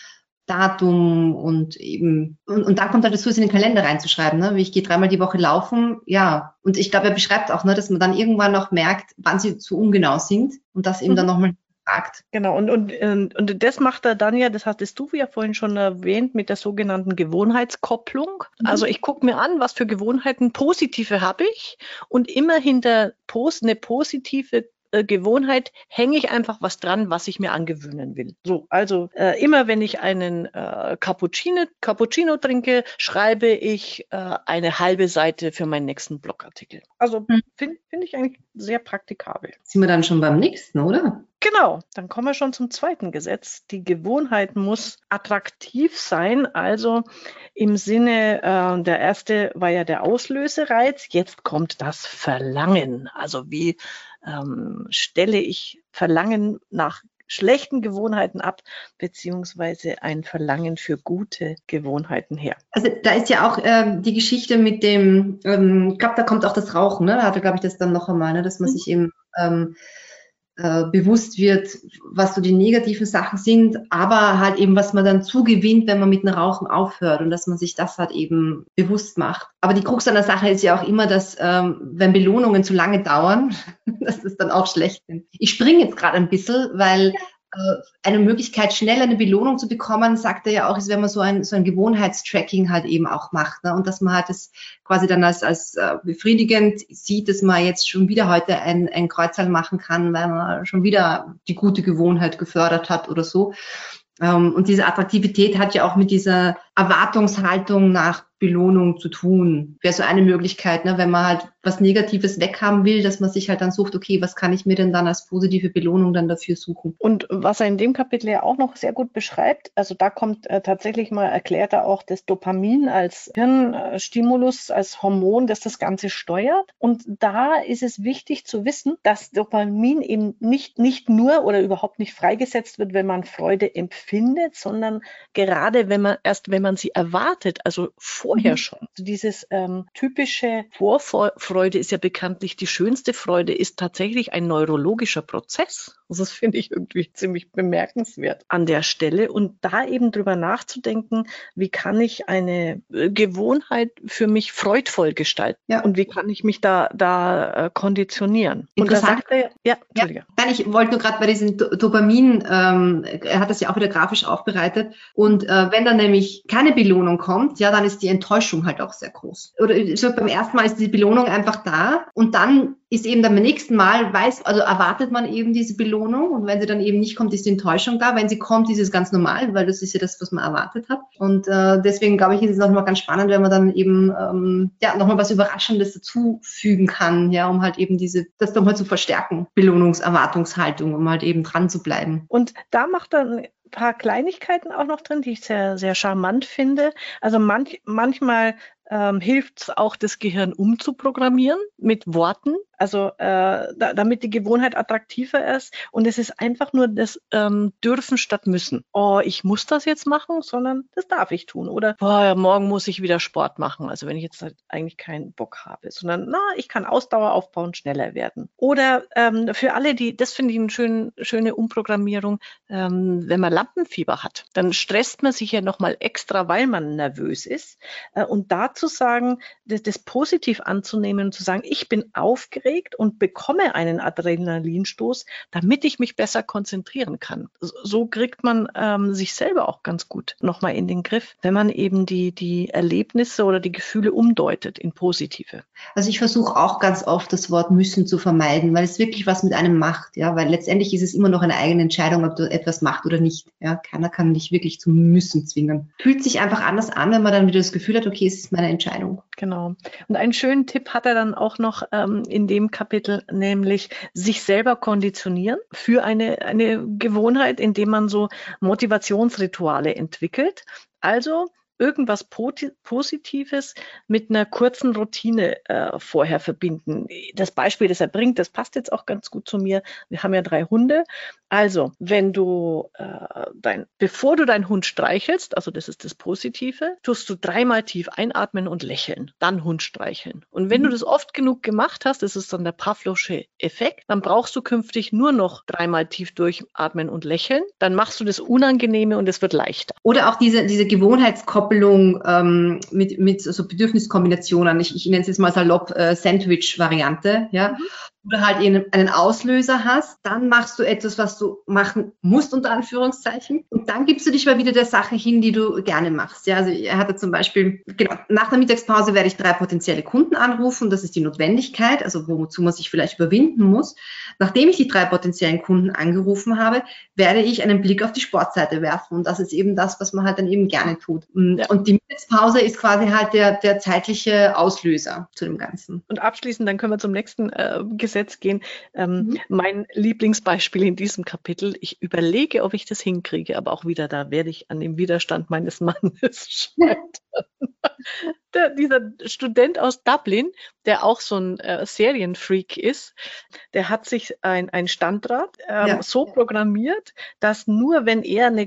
Datum und eben, und, und dann kommt halt dazu, es in den Kalender reinzuschreiben, ne? wie ich gehe dreimal die Woche laufen, ja. Und ich glaube, er beschreibt auch, ne, dass man dann irgendwann noch merkt, wann sie zu ungenau sind und das eben mhm. dann nochmal fragt. Genau, und, und, und das macht er dann ja, das hattest du ja vorhin schon erwähnt, mit der sogenannten Gewohnheitskopplung. Mhm. Also ich gucke mir an, was für Gewohnheiten positive habe ich und immer hinter Post eine positive äh, Gewohnheit hänge ich einfach was dran, was ich mir angewöhnen will. So, also äh, immer wenn ich einen äh, Cappuccino, Cappuccino trinke, schreibe ich äh, eine halbe Seite für meinen nächsten Blogartikel. Also hm. finde find ich eigentlich sehr praktikabel. Sind wir dann schon beim nächsten, oder? Genau, dann kommen wir schon zum zweiten Gesetz. Die Gewohnheit muss attraktiv sein, also im Sinne, äh, der erste war ja der Auslösereiz, jetzt kommt das Verlangen. Also wie ähm, stelle ich Verlangen nach schlechten Gewohnheiten ab, beziehungsweise ein Verlangen für gute Gewohnheiten her. Also da ist ja auch ähm, die Geschichte mit dem, ähm, ich glaube, da kommt auch das Rauchen, ne? Da hatte, glaube ich, das dann noch einmal, ne? dass man mhm. sich eben ähm, äh, bewusst wird, was so die negativen Sachen sind, aber halt eben, was man dann zugewinnt, wenn man mit dem Rauchen aufhört und dass man sich das halt eben bewusst macht. Aber die Krux an der Sache ist ja auch immer, dass ähm, wenn Belohnungen zu lange dauern, dass das dann auch schlecht sind. Ich springe jetzt gerade ein bisschen, weil eine Möglichkeit, schnell eine Belohnung zu bekommen, sagt er ja auch, ist, wenn man so ein, so ein Gewohnheitstracking halt eben auch macht. Ne? Und dass man halt das quasi dann als, als äh, befriedigend sieht, dass man jetzt schon wieder heute ein, ein Kreuzteil machen kann, weil man schon wieder die gute Gewohnheit gefördert hat oder so. Ähm, und diese Attraktivität hat ja auch mit dieser Erwartungshaltung nach Belohnung zu tun. Wäre so eine Möglichkeit, ne, wenn man halt was Negatives weghaben will, dass man sich halt dann sucht, okay, was kann ich mir denn dann als positive Belohnung dann dafür suchen? Und was er in dem Kapitel ja auch noch sehr gut beschreibt, also da kommt äh, tatsächlich mal, erklärt er auch das Dopamin als Hirnstimulus, als Hormon, das das Ganze steuert. Und da ist es wichtig zu wissen, dass Dopamin eben nicht, nicht nur oder überhaupt nicht freigesetzt wird, wenn man Freude empfindet, sondern gerade wenn man erst, wenn man sie erwartet, also vorher mhm. schon. Also dieses ähm, typische Vorfreude ist ja bekanntlich die schönste Freude, ist tatsächlich ein neurologischer Prozess. Also das finde ich irgendwie ziemlich bemerkenswert an der Stelle. Und da eben drüber nachzudenken, wie kann ich eine äh, Gewohnheit für mich freudvoll gestalten? Ja. Und wie kann ich mich da, da äh, konditionieren? Und da sagt er, ja, Entschuldige. Ja, ich wollte nur gerade bei diesem Dopamin, ähm, er hat das ja auch wieder grafisch aufbereitet. Und äh, wenn dann nämlich keine Belohnung kommt, ja, dann ist die Enttäuschung halt auch sehr groß. Oder so beim ersten Mal ist die Belohnung einfach da und dann ist eben dann beim nächsten Mal, weiß, also erwartet man eben diese Belohnung und wenn sie dann eben nicht kommt, ist die Enttäuschung da. Wenn sie kommt, ist es ganz normal, weil das ist ja das, was man erwartet hat. Und äh, deswegen glaube ich, ist es nochmal ganz spannend, wenn man dann eben ähm, ja nochmal was Überraschendes dazufügen kann, ja, um halt eben diese, das nochmal zu verstärken, Belohnungserwartungshaltung, um halt eben dran zu bleiben. Und da macht dann paar Kleinigkeiten auch noch drin, die ich sehr, sehr charmant finde. Also manch, manchmal ähm, hilft es auch, das Gehirn umzuprogrammieren mit Worten, also äh, da, damit die Gewohnheit attraktiver ist. Und es ist einfach nur das ähm, Dürfen statt Müssen. Oh, ich muss das jetzt machen, sondern das darf ich tun. Oder boah, morgen muss ich wieder Sport machen. Also wenn ich jetzt halt eigentlich keinen Bock habe, sondern na, ich kann Ausdauer aufbauen, schneller werden. Oder ähm, für alle, die, das finde ich eine schön, schöne Umprogrammierung, ähm, wenn man Lampenfieber hat, dann stresst man sich ja nochmal extra, weil man nervös ist. Äh, und da zu sagen, das, das positiv anzunehmen und zu sagen, ich bin aufgeregt, angeregt und bekomme einen Adrenalinstoß, damit ich mich besser konzentrieren kann. So kriegt man ähm, sich selber auch ganz gut nochmal in den Griff, wenn man eben die, die Erlebnisse oder die Gefühle umdeutet in positive. Also ich versuche auch ganz oft das Wort müssen zu vermeiden, weil es wirklich was mit einem macht, ja, weil letztendlich ist es immer noch eine eigene Entscheidung, ob du etwas machst oder nicht. Ja, keiner kann dich wirklich zum Müssen zwingen. Fühlt sich einfach anders an, wenn man dann wieder das Gefühl hat, okay, es ist meine Entscheidung. Genau. Und einen schönen Tipp hat er dann auch noch ähm, in dem Kapitel, nämlich sich selber konditionieren für eine, eine Gewohnheit, indem man so Motivationsrituale entwickelt. Also irgendwas Positives mit einer kurzen Routine äh, vorher verbinden. Das Beispiel, das er bringt, das passt jetzt auch ganz gut zu mir. Wir haben ja drei Hunde. Also, wenn du äh, dein, bevor du deinen Hund streichelst, also das ist das Positive, tust du dreimal tief einatmen und lächeln, dann Hund streicheln. Und wenn mhm. du das oft genug gemacht hast, das ist dann der Pavlovsche Effekt, dann brauchst du künftig nur noch dreimal tief durchatmen und lächeln. Dann machst du das Unangenehme und es wird leichter. Oder auch diese, diese Gewohnheitskoppelung ähm, mit, mit so Bedürfniskombinationen. Ich, ich nenne es jetzt mal salopp äh, Sandwich-Variante. Ja? Mhm du halt einen Auslöser hast, dann machst du etwas, was du machen musst, unter Anführungszeichen. Und dann gibst du dich mal wieder der Sache hin, die du gerne machst. Ja, also er hatte zum Beispiel, genau, nach der Mittagspause werde ich drei potenzielle Kunden anrufen. Das ist die Notwendigkeit, also wozu man sich vielleicht überwinden muss. Nachdem ich die drei potenziellen Kunden angerufen habe, werde ich einen Blick auf die Sportseite werfen. Und das ist eben das, was man halt dann eben gerne tut. Und, ja. und die Mittagspause ist quasi halt der, der zeitliche Auslöser zu dem Ganzen. Und abschließend, dann können wir zum nächsten äh, Gesetz Gesetz gehen. Ähm, mhm. Mein Lieblingsbeispiel in diesem Kapitel, ich überlege, ob ich das hinkriege, aber auch wieder da werde ich an dem Widerstand meines Mannes scheitern. der, dieser Student aus Dublin, der auch so ein äh, Serienfreak ist, der hat sich ein, ein Standrad ähm, ja. so programmiert, dass nur wenn er eine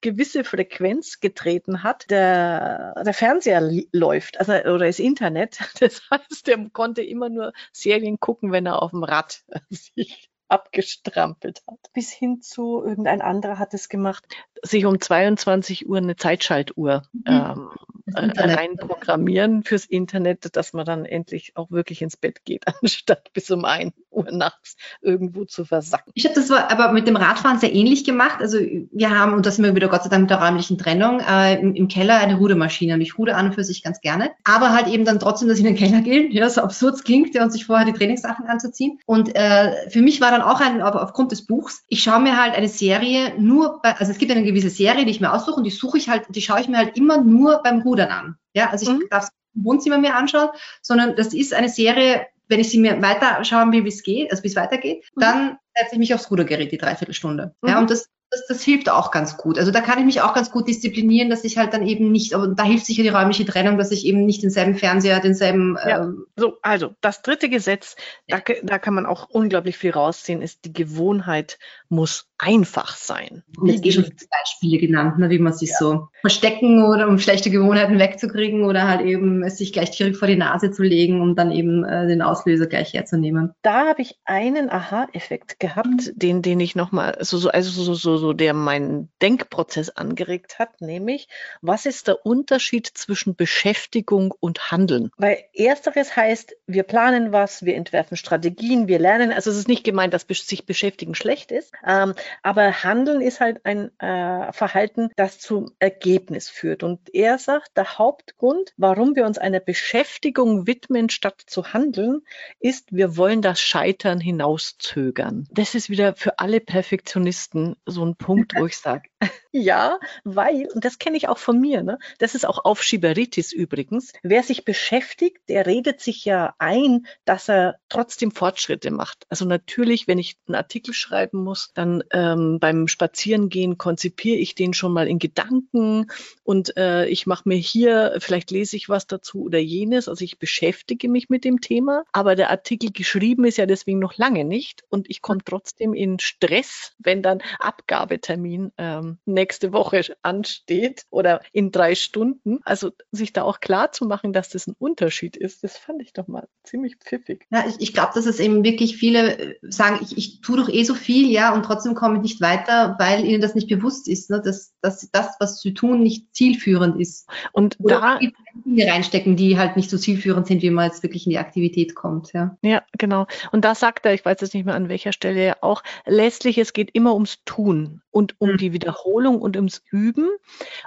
gewisse Frequenz getreten hat, der, der Fernseher läuft, also oder das Internet. Das heißt, der konnte immer nur Serien gucken, wenn er auf dem Rad sich abgestrampelt hat. Bis hin zu, irgendein anderer hat es gemacht, sich um 22 Uhr eine Zeitschaltuhr mhm. ähm, äh, reinprogrammieren fürs Internet, dass man dann endlich auch wirklich ins Bett geht, anstatt bis um 1 Uhr nachts irgendwo zu versacken. Ich habe das aber mit dem Radfahren sehr ähnlich gemacht. Also wir haben, und das sind wir wieder Gott sei Dank mit der räumlichen Trennung, äh, im, im, Keller eine Rudermaschine und ich rude an und für sich ganz gerne. Aber halt eben dann trotzdem, dass ich in den Keller gehe, ja, so absurd klingt, ja, und sich vorher die Trainingssachen anzuziehen. Und äh, für mich war dann auch ein, auf, aufgrund des Buchs, ich schaue mir halt eine Serie nur bei, also es gibt eine gewisse Serie, die ich mir aussuche und die suche ich halt, die schaue ich mir halt immer nur beim Rudern an. Ja, also ich mhm. darf es im Wohnzimmer mir anschauen, sondern das ist eine Serie, wenn ich sie mir weiter schauen will, wie es geht, also wie es weitergeht, mhm. dann setze ich mich aufs Rudergerät die Dreiviertelstunde. Mhm. Ja, und das das, das hilft auch ganz gut. Also da kann ich mich auch ganz gut disziplinieren, dass ich halt dann eben nicht, aber da hilft sicher die räumliche Trennung, dass ich eben nicht denselben Fernseher, denselben. Ja, ähm, so, also das dritte Gesetz, da, da kann man auch unglaublich viel rausziehen, ist die Gewohnheit muss einfach sein. Und jetzt eh schon Beispiele genannt, ne, wie man sich ja. so verstecken oder um schlechte Gewohnheiten wegzukriegen oder halt eben es sich gleich direkt vor die Nase zu legen, um dann eben äh, den Auslöser gleich herzunehmen. Da habe ich einen Aha-Effekt gehabt, mhm. den, den ich nochmal, so, so, also so, so, so, der meinen Denkprozess angeregt hat, nämlich, was ist der Unterschied zwischen Beschäftigung und Handeln? Weil ersteres heißt, wir planen was, wir entwerfen Strategien, wir lernen, also es ist nicht gemeint, dass sich beschäftigen schlecht ist, ähm, aber Handeln ist halt ein äh, Verhalten, das zum Ergebnis führt. Und er sagt, der Hauptgrund, warum wir uns einer Beschäftigung widmen, statt zu handeln, ist, wir wollen das Scheitern hinauszögern. Das ist wieder für alle Perfektionisten so ein Punkt, wo ich sage, ja, weil, und das kenne ich auch von mir, ne? das ist auch Aufschieberitis übrigens, wer sich beschäftigt, der redet sich ja ein, dass er trotzdem Fortschritte macht. Also natürlich, wenn ich einen Artikel schreiben muss, dann ähm, beim Spazierengehen konzipiere ich den schon mal in Gedanken und äh, ich mache mir hier, vielleicht lese ich was dazu oder jenes, also ich beschäftige mich mit dem Thema, aber der Artikel geschrieben ist ja deswegen noch lange nicht und ich komme trotzdem in Stress, wenn dann Abgabetermin ähm, nächste Woche ansteht oder in drei Stunden. Also sich da auch klar zu machen, dass das ein Unterschied ist, das fand ich doch mal ziemlich pfiffig. Ja, ich, ich glaube, dass es eben wirklich viele äh, sagen, ich, ich tue doch eh so viel, ja, und trotzdem komme ich nicht weiter, weil ihnen das nicht bewusst ist, ne, dass, dass das, was sie tun, nicht zielführend ist. Und Oder da Dinge reinstecken, die halt nicht so zielführend sind, wie man jetzt wirklich in die Aktivität kommt. Ja, ja genau. Und da sagt er, ich weiß jetzt nicht mehr an welcher Stelle, auch letztlich, es geht immer ums Tun und um mhm. die Wiederholung und ums Üben.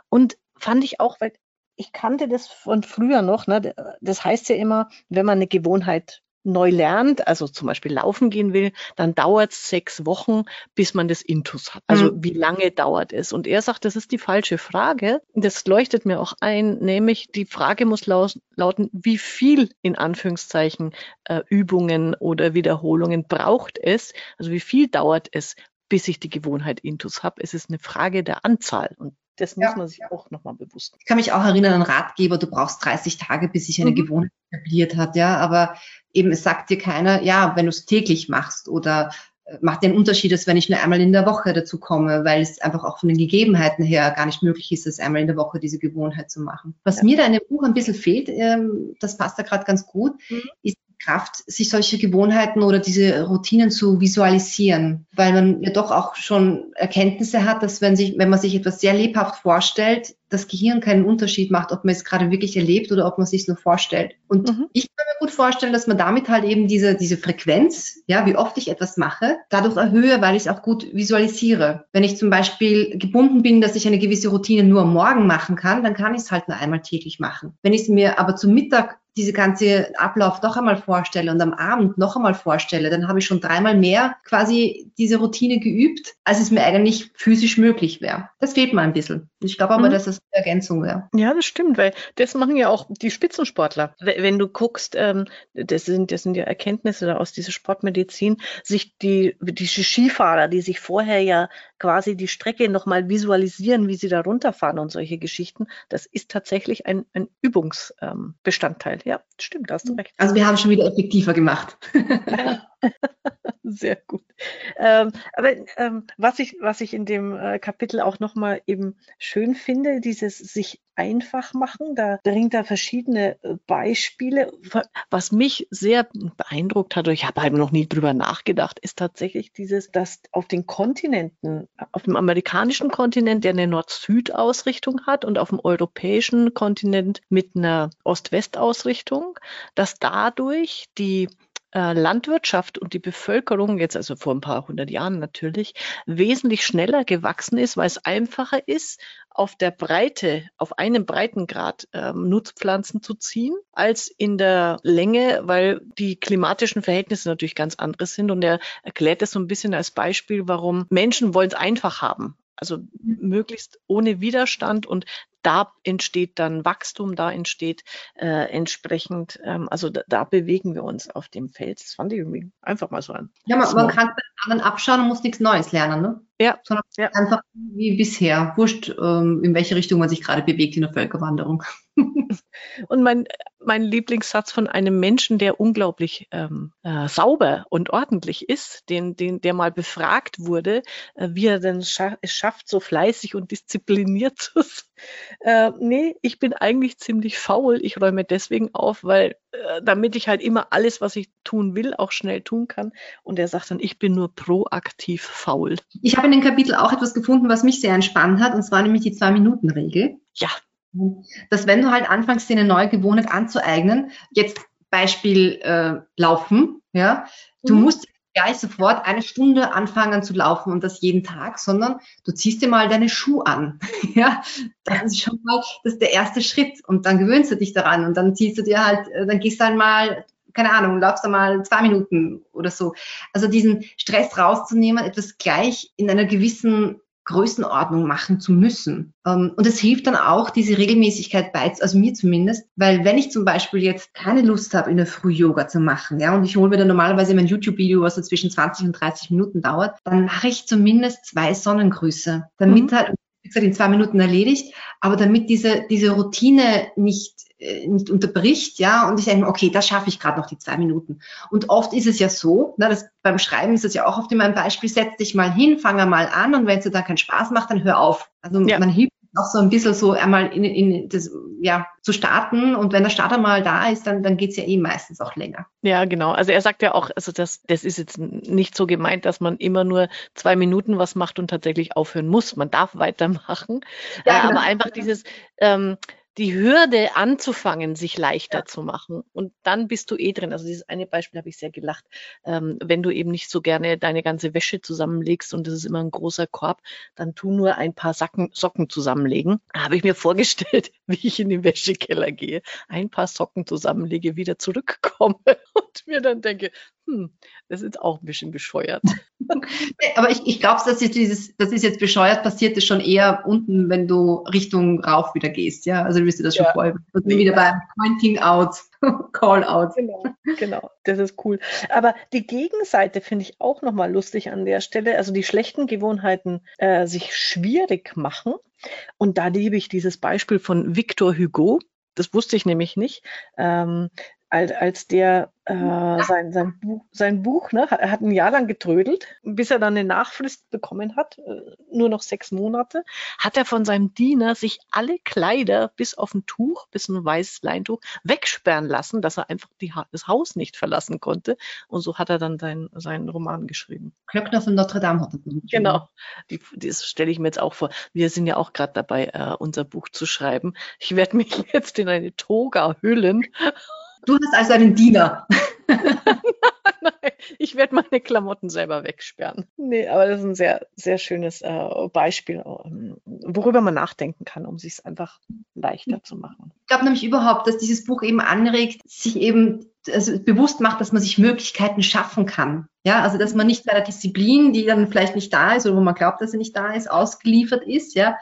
Und fand ich auch, weil ich kannte das von früher noch, ne? das heißt ja immer, wenn man eine Gewohnheit neu lernt, also zum Beispiel laufen gehen will, dann dauert es sechs Wochen, bis man das Intus hat. Also mhm. wie lange dauert es? Und er sagt, das ist die falsche Frage. Das leuchtet mir auch ein, nämlich die Frage muss lauten, wie viel in Anführungszeichen äh, Übungen oder Wiederholungen braucht es? Also wie viel dauert es, bis ich die Gewohnheit Intus habe? Es ist eine Frage der Anzahl. Und das muss ja. man sich auch nochmal bewusst. Ich kann mich auch erinnern an Ratgeber, du brauchst 30 Tage, bis sich eine mhm. Gewohnheit etabliert hat, ja. Aber eben, es sagt dir keiner, ja, wenn du es täglich machst oder äh, macht den Unterschied, dass wenn ich nur einmal in der Woche dazu komme, weil es einfach auch von den Gegebenheiten her gar nicht möglich ist, es einmal in der Woche diese Gewohnheit zu machen. Was ja. mir da in dem Buch ein bisschen fehlt, ähm, das passt da gerade ganz gut, mhm. ist Kraft, sich solche Gewohnheiten oder diese Routinen zu visualisieren, weil man ja doch auch schon Erkenntnisse hat, dass wenn sich, wenn man sich etwas sehr lebhaft vorstellt, das Gehirn keinen Unterschied macht, ob man es gerade wirklich erlebt oder ob man es sich nur vorstellt. Und mhm. ich kann mir gut vorstellen, dass man damit halt eben diese, diese Frequenz, ja, wie oft ich etwas mache, dadurch erhöhe, weil ich es auch gut visualisiere. Wenn ich zum Beispiel gebunden bin, dass ich eine gewisse Routine nur am Morgen machen kann, dann kann ich es halt nur einmal täglich machen. Wenn ich es mir aber zum Mittag diese ganze Ablauf noch einmal vorstelle und am Abend noch einmal vorstelle, dann habe ich schon dreimal mehr quasi diese Routine geübt, als es mir eigentlich physisch möglich wäre. Das fehlt mir ein bisschen. Ich glaube aber, mhm. dass das eine Ergänzung wäre. Ja, das stimmt, weil das machen ja auch die Spitzensportler. Wenn du guckst, ähm, das, sind, das sind ja Erkenntnisse aus dieser Sportmedizin, sich die, die Skifahrer, die sich vorher ja quasi die Strecke nochmal visualisieren, wie sie da runterfahren und solche Geschichten, das ist tatsächlich ein, ein Übungsbestandteil. Ähm, ja, stimmt, da hast du recht. Also wir haben schon wieder effektiver gemacht. Sehr gut. Ähm, aber ähm, was, ich, was ich in dem äh, Kapitel auch nochmal eben schön finde, dieses sich einfach machen, da bringt er verschiedene äh, Beispiele. Was mich sehr beeindruckt hat, und ich habe halt noch nie drüber nachgedacht, ist tatsächlich dieses, dass auf den Kontinenten, auf dem amerikanischen Kontinent, der eine Nord-Süd-Ausrichtung hat und auf dem europäischen Kontinent mit einer Ost-West-Ausrichtung, dass dadurch die äh, Landwirtschaft und die Bevölkerung, jetzt also vor ein paar hundert Jahren natürlich, wesentlich schneller gewachsen ist, weil es einfacher ist, auf der Breite, auf einem Breitengrad ähm, Nutzpflanzen zu ziehen, als in der Länge, weil die klimatischen Verhältnisse natürlich ganz andere sind. Und er erklärt das so ein bisschen als Beispiel, warum Menschen wollen es einfach haben. Also möglichst ohne Widerstand und da entsteht dann Wachstum, da entsteht äh, entsprechend, ähm, also da, da, bewegen wir uns auf dem Feld. Das fand ich irgendwie einfach mal so an. Ja, man, man kann bei anderen abschauen und muss nichts Neues lernen, ne? Ja. Sondern ja. einfach wie bisher. Wurscht, ähm, in welche Richtung man sich gerade bewegt in der Völkerwanderung. Und mein, mein Lieblingssatz von einem Menschen, der unglaublich ähm, äh, sauber und ordentlich ist, den, den, der mal befragt wurde, äh, wie er denn scha es schafft, so fleißig und diszipliniert zu sein. Äh, nee, ich bin eigentlich ziemlich faul. Ich räume deswegen auf, weil äh, damit ich halt immer alles, was ich tun will, auch schnell tun kann. Und er sagt dann, ich bin nur proaktiv faul. Ich habe in dem Kapitel auch etwas gefunden, was mich sehr entspannt hat, und zwar nämlich die Zwei-Minuten-Regel. Ja, dass wenn du halt anfängst, dir eine neue Gewohnheit anzueignen, jetzt Beispiel äh, Laufen, ja, du mhm. musst gleich sofort eine Stunde anfangen zu laufen und das jeden Tag, sondern du ziehst dir mal deine Schuhe an. ja, das ist schon mal das ist der erste Schritt und dann gewöhnst du dich daran und dann ziehst du dir halt, äh, dann gehst du halt mal keine Ahnung, laufst du mal zwei Minuten oder so. Also diesen Stress rauszunehmen, etwas gleich in einer gewissen Größenordnung machen zu müssen. Ähm, und es hilft dann auch, diese Regelmäßigkeit bei, also mir zumindest, weil wenn ich zum Beispiel jetzt keine Lust habe, in der Früh Yoga zu machen, ja, und ich hole mir dann normalerweise mein YouTube-Video, was so zwischen 20 und 30 Minuten dauert, dann mache ich zumindest zwei Sonnengrüße, damit mhm. halt, wie gesagt, in zwei Minuten erledigt, aber damit diese, diese Routine nicht nicht unterbricht, ja, und ich denke, okay, das schaffe ich gerade noch die zwei Minuten. Und oft ist es ja so, na, das, beim Schreiben ist es ja auch oft immer ein Beispiel, setz dich mal hin, fange mal an und wenn es dir dann keinen Spaß macht, dann hör auf. Also ja. man hilft auch so ein bisschen so einmal in, in das, ja, zu starten. Und wenn der Starter mal da ist, dann, dann geht's ja eh meistens auch länger. Ja, genau. Also er sagt ja auch, also das, das ist jetzt nicht so gemeint, dass man immer nur zwei Minuten was macht und tatsächlich aufhören muss. Man darf weitermachen. Ja, äh, genau. Aber einfach dieses, ähm, die Hürde anzufangen, sich leichter ja. zu machen. Und dann bist du eh drin. Also dieses eine Beispiel habe ich sehr gelacht. Ähm, wenn du eben nicht so gerne deine ganze Wäsche zusammenlegst und das ist immer ein großer Korb, dann tu nur ein paar Sacken, Socken zusammenlegen. Da habe ich mir vorgestellt, wie ich in den Wäschekeller gehe, ein paar Socken zusammenlege, wieder zurückkomme und mir dann denke, hm, das ist auch ein bisschen bescheuert. Aber ich, ich glaube, dass dieses, das ist jetzt bescheuert, passiert es schon eher unten, wenn du Richtung rauf wieder gehst, ja. Also du wirst dir das ja. schon vorher. Also nee, wieder beim Pointing out, Call out. Genau, genau, das ist cool. Aber die Gegenseite finde ich auch nochmal lustig an der Stelle. Also die schlechten Gewohnheiten äh, sich schwierig machen. Und da liebe ich dieses Beispiel von Victor Hugo. Das wusste ich nämlich nicht. Ähm, als, als der äh, sein, sein, Buch, sein Buch, ne, er hat ein Jahr lang getrödelt, bis er dann eine Nachfrist bekommen hat, äh, nur noch sechs Monate, hat er von seinem Diener sich alle Kleider bis auf ein Tuch, bis ein weißes Leintuch, wegsperren lassen, dass er einfach die, das Haus nicht verlassen konnte. Und so hat er dann sein, seinen Roman geschrieben. Klöckner von Notre Dame hat er Genau, die, das stelle ich mir jetzt auch vor. Wir sind ja auch gerade dabei, äh, unser Buch zu schreiben. Ich werde mich jetzt in eine Toga hüllen Du hast also einen Diener. Nein, ich werde meine Klamotten selber wegsperren. Nee, aber das ist ein sehr, sehr schönes äh, Beispiel, ähm, worüber man nachdenken kann, um sich es einfach leichter zu machen. Ich glaube nämlich überhaupt, dass dieses Buch eben anregt, sich eben also bewusst macht, dass man sich Möglichkeiten schaffen kann. Ja, also dass man nicht bei der Disziplin, die dann vielleicht nicht da ist oder wo man glaubt, dass sie nicht da ist, ausgeliefert ist, ja,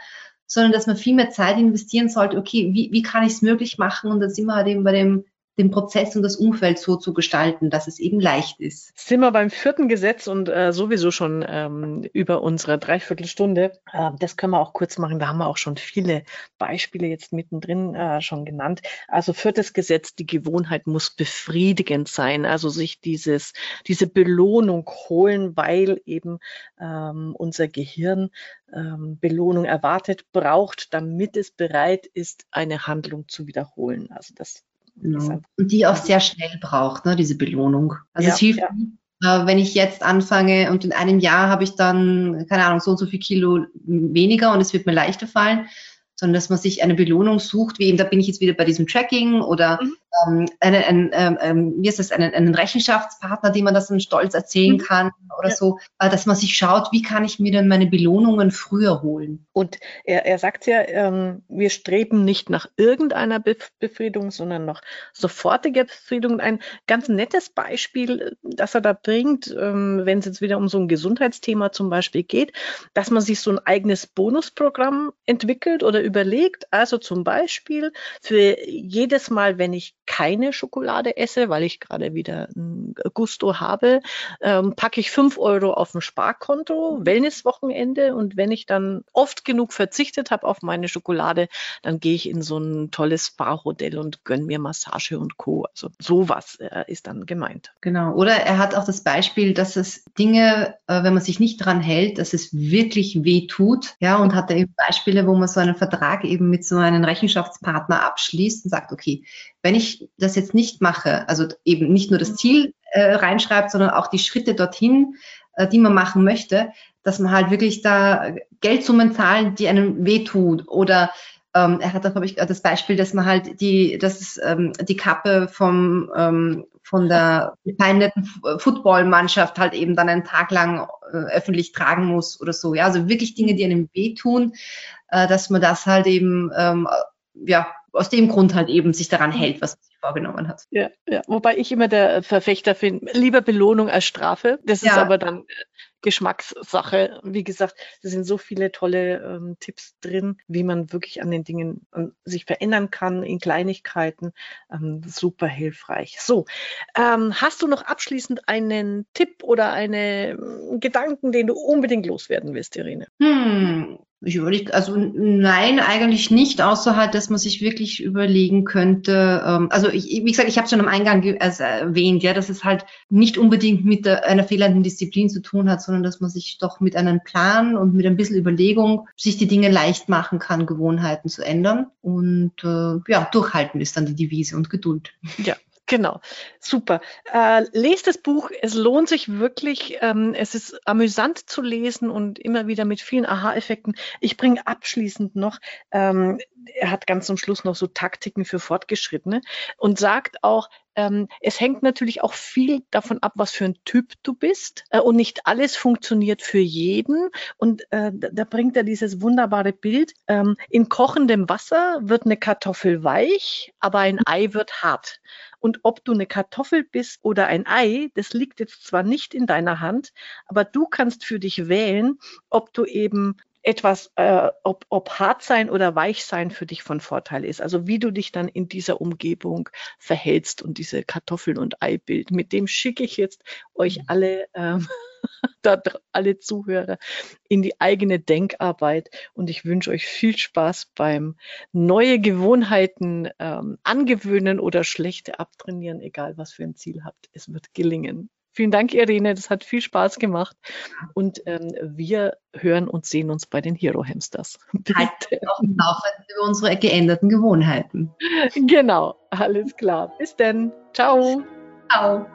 sondern dass man viel mehr Zeit investieren sollte, okay, wie, wie kann ich es möglich machen? Und da sind wir halt eben bei dem den Prozess und das Umfeld so zu gestalten, dass es eben leicht ist. Sind wir beim vierten Gesetz und äh, sowieso schon ähm, über unsere Dreiviertelstunde. Äh, das können wir auch kurz machen. Da haben wir auch schon viele Beispiele jetzt mittendrin äh, schon genannt. Also viertes Gesetz, die Gewohnheit muss befriedigend sein. Also sich dieses, diese Belohnung holen, weil eben ähm, unser Gehirn ähm, Belohnung erwartet, braucht, damit es bereit ist, eine Handlung zu wiederholen. Also das Genau. Und die auch sehr schnell braucht, ne, diese Belohnung. Also ja, es hilft, ja. äh, wenn ich jetzt anfange und in einem Jahr habe ich dann, keine Ahnung, so und so viel Kilo weniger und es wird mir leichter fallen, sondern dass man sich eine Belohnung sucht, wie eben, da bin ich jetzt wieder bei diesem Tracking oder mhm. ähm, einen, einen, ähm, ähm, wie ist das, einen, einen Rechenschaftspartner, dem man das dann stolz erzählen mhm. kann oder ja. so, äh, dass man sich schaut, wie kann ich mir denn meine Belohnungen früher holen. Und er, er sagt ja, ähm, wir streben nicht nach irgendeiner Bef Befriedigung, sondern nach sofortiger Befriedigung. Ein ganz nettes Beispiel, das er da bringt, ähm, wenn es jetzt wieder um so ein Gesundheitsthema zum Beispiel geht, dass man sich so ein eigenes Bonusprogramm entwickelt oder überlegt, also zum Beispiel für jedes Mal, wenn ich keine Schokolade esse, weil ich gerade wieder ein Gusto habe, ähm, packe ich fünf Euro auf ein Sparkonto, Wellnesswochenende und wenn ich dann oft genug verzichtet habe auf meine Schokolade, dann gehe ich in so ein tolles Spa-Hotel und gönne mir Massage und Co. Also sowas äh, ist dann gemeint. Genau. Oder er hat auch das Beispiel, dass es Dinge, äh, wenn man sich nicht dran hält, dass es wirklich weh tut. Ja, und hat er eben Beispiele, wo man so einen Vertrag Vertrag eben mit so einem Rechenschaftspartner abschließt und sagt, okay, wenn ich das jetzt nicht mache, also eben nicht nur das Ziel äh, reinschreibt, sondern auch die Schritte dorthin, äh, die man machen möchte, dass man halt wirklich da Geldsummen zahlen, die einem wehtut. Oder ähm, er hat glaube ich, das Beispiel, dass man halt die, dass ähm, die Kappe vom, ähm, von der befeindeten Footballmannschaft halt eben dann einen Tag lang äh, öffentlich tragen muss oder so. Ja, also wirklich Dinge, die einem wehtun, äh, dass man das halt eben, ähm, ja, aus dem Grund halt eben sich daran hält, was man sich vorgenommen hat. Ja, ja. wobei ich immer der Verfechter finde, lieber Belohnung als Strafe. Das ja. ist aber dann Geschmackssache. Wie gesagt, da sind so viele tolle ähm, Tipps drin, wie man wirklich an den Dingen an, sich verändern kann in Kleinigkeiten. Ähm, super hilfreich. So, ähm, hast du noch abschließend einen Tipp oder einen Gedanken, den du unbedingt loswerden willst, Irene? Hm, Ich überlege, also nein, eigentlich nicht, außer halt, dass man sich wirklich überlegen könnte, ähm, also ich, wie gesagt, ich habe schon am Eingang also erwähnt, ja, dass es halt nicht unbedingt mit der, einer fehlenden Disziplin zu tun hat, sondern dass man sich doch mit einem Plan und mit ein bisschen Überlegung sich die Dinge leicht machen kann, Gewohnheiten zu ändern. Und äh, ja, durchhalten ist dann die Devise und Geduld. Ja, Genau, super. Äh, lest das Buch, es lohnt sich wirklich. Ähm, es ist amüsant zu lesen und immer wieder mit vielen Aha-Effekten. Ich bringe abschließend noch, ähm, er hat ganz zum Schluss noch so Taktiken für Fortgeschrittene und sagt auch, ähm, es hängt natürlich auch viel davon ab, was für ein Typ du bist. Äh, und nicht alles funktioniert für jeden. Und äh, da bringt er dieses wunderbare Bild. Ähm, in kochendem Wasser wird eine Kartoffel weich, aber ein Ei wird hart. Und ob du eine Kartoffel bist oder ein Ei, das liegt jetzt zwar nicht in deiner Hand, aber du kannst für dich wählen, ob du eben etwas, äh, ob, ob hart sein oder weich sein für dich von Vorteil ist. Also wie du dich dann in dieser Umgebung verhältst und diese Kartoffeln- und Eibild. Mit dem schicke ich jetzt euch mhm. alle ähm, da alle Zuhörer in die eigene Denkarbeit. Und ich wünsche euch viel Spaß beim neue Gewohnheiten ähm, angewöhnen oder schlechte abtrainieren, egal was für ein Ziel habt. Es wird gelingen. Vielen Dank, Irene. Das hat viel Spaß gemacht. Und ähm, wir hören und sehen uns bei den Hero Hamsters. Auch Laufenden über unsere geänderten Gewohnheiten. Genau, alles klar. Bis dann. Ciao. Ciao.